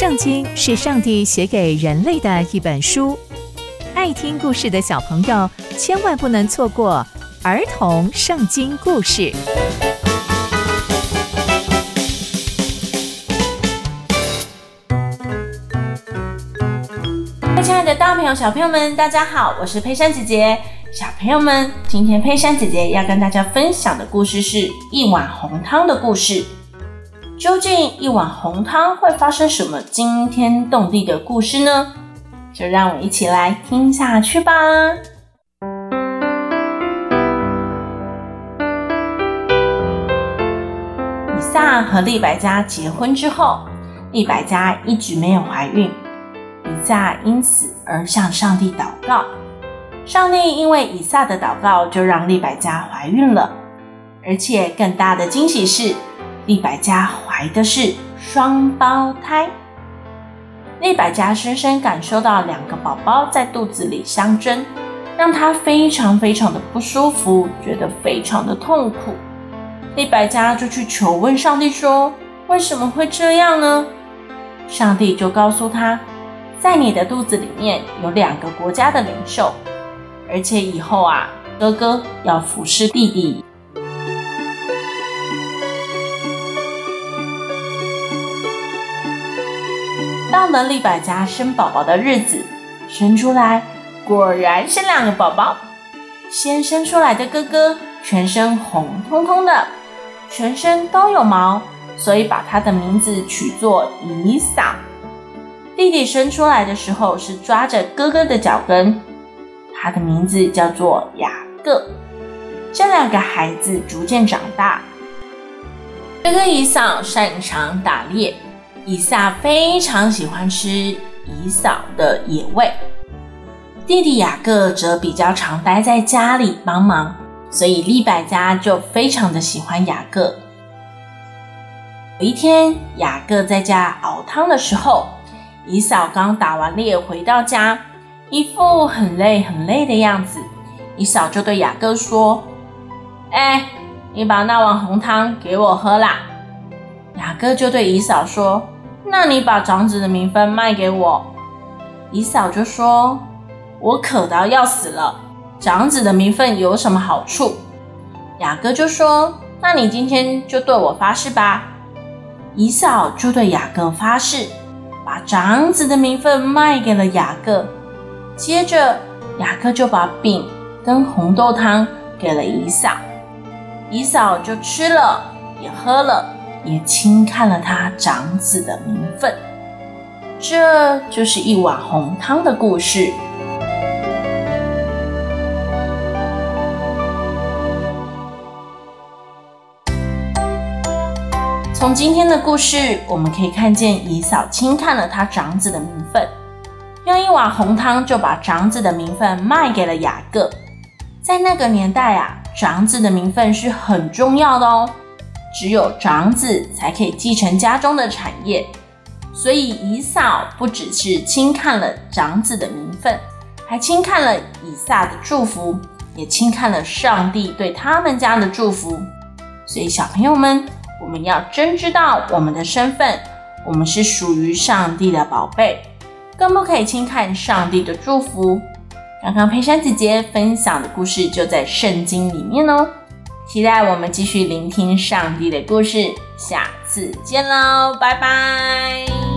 圣经是上帝写给人类的一本书，爱听故事的小朋友千万不能错过儿童圣经故事。亲爱的大朋友、小朋友们，大家好，我是佩珊姐姐。小朋友们，今天佩珊姐姐要跟大家分享的故事是一碗红汤的故事。究竟一碗红汤会发生什么惊天动地的故事呢？就让我一起来听下去吧。以撒和利百加结婚之后，利百加一直没有怀孕，以撒因此而向上帝祷告。上帝因为以撒的祷告，就让利百加怀孕了，而且更大的惊喜是，利百加怀的是双胞胎。利百加深深感受到两个宝宝在肚子里相争，让她非常非常的不舒服，觉得非常的痛苦。利百加就去求问上帝说：“为什么会这样呢？”上帝就告诉他：“在你的肚子里面有两个国家的领袖，而且以后啊，哥哥要服侍弟弟。”到了丽百加生宝宝的日子，生出来果然是两个宝宝。先生出来的哥哥全身红彤彤的，全身都有毛，所以把他的名字取作以扫。弟弟生出来的时候是抓着哥哥的脚跟，他的名字叫做雅各。这两个孩子逐渐长大，哥哥以扫擅长打猎。以撒非常喜欢吃以扫的野味，弟弟雅各则比较常待在家里帮忙，所以利百家就非常的喜欢雅各。有一天，雅各在家熬汤的时候，以扫刚打完猎回到家，一副很累很累的样子。以扫就对雅各说：“哎，你把那碗红汤给我喝啦。”雅各就对姨嫂说。那你把长子的名分卖给我。姨嫂就说：“我渴到要死了，长子的名分有什么好处？”雅各就说：“那你今天就对我发誓吧。”姨嫂就对雅各发誓，把长子的名分卖给了雅各。接着，雅各就把饼跟红豆汤给了姨嫂，姨嫂就吃了，也喝了。也轻看了他长子的名分，这就是一碗红汤的故事。从今天的故事，我们可以看见以嫂轻看了他长子的名分，用一碗红汤就把长子的名分卖给了雅各。在那个年代啊，长子的名分是很重要的哦。只有长子才可以继承家中的产业，所以以扫不只是轻看了长子的名分，还轻看了以撒的祝福，也轻看了上帝对他们家的祝福。所以小朋友们，我们要真知道我们的身份，我们是属于上帝的宝贝，更不可以轻看上帝的祝福。刚刚佩珊姐姐分享的故事就在圣经里面哦。期待我们继续聆听上帝的故事，下次见喽，拜拜。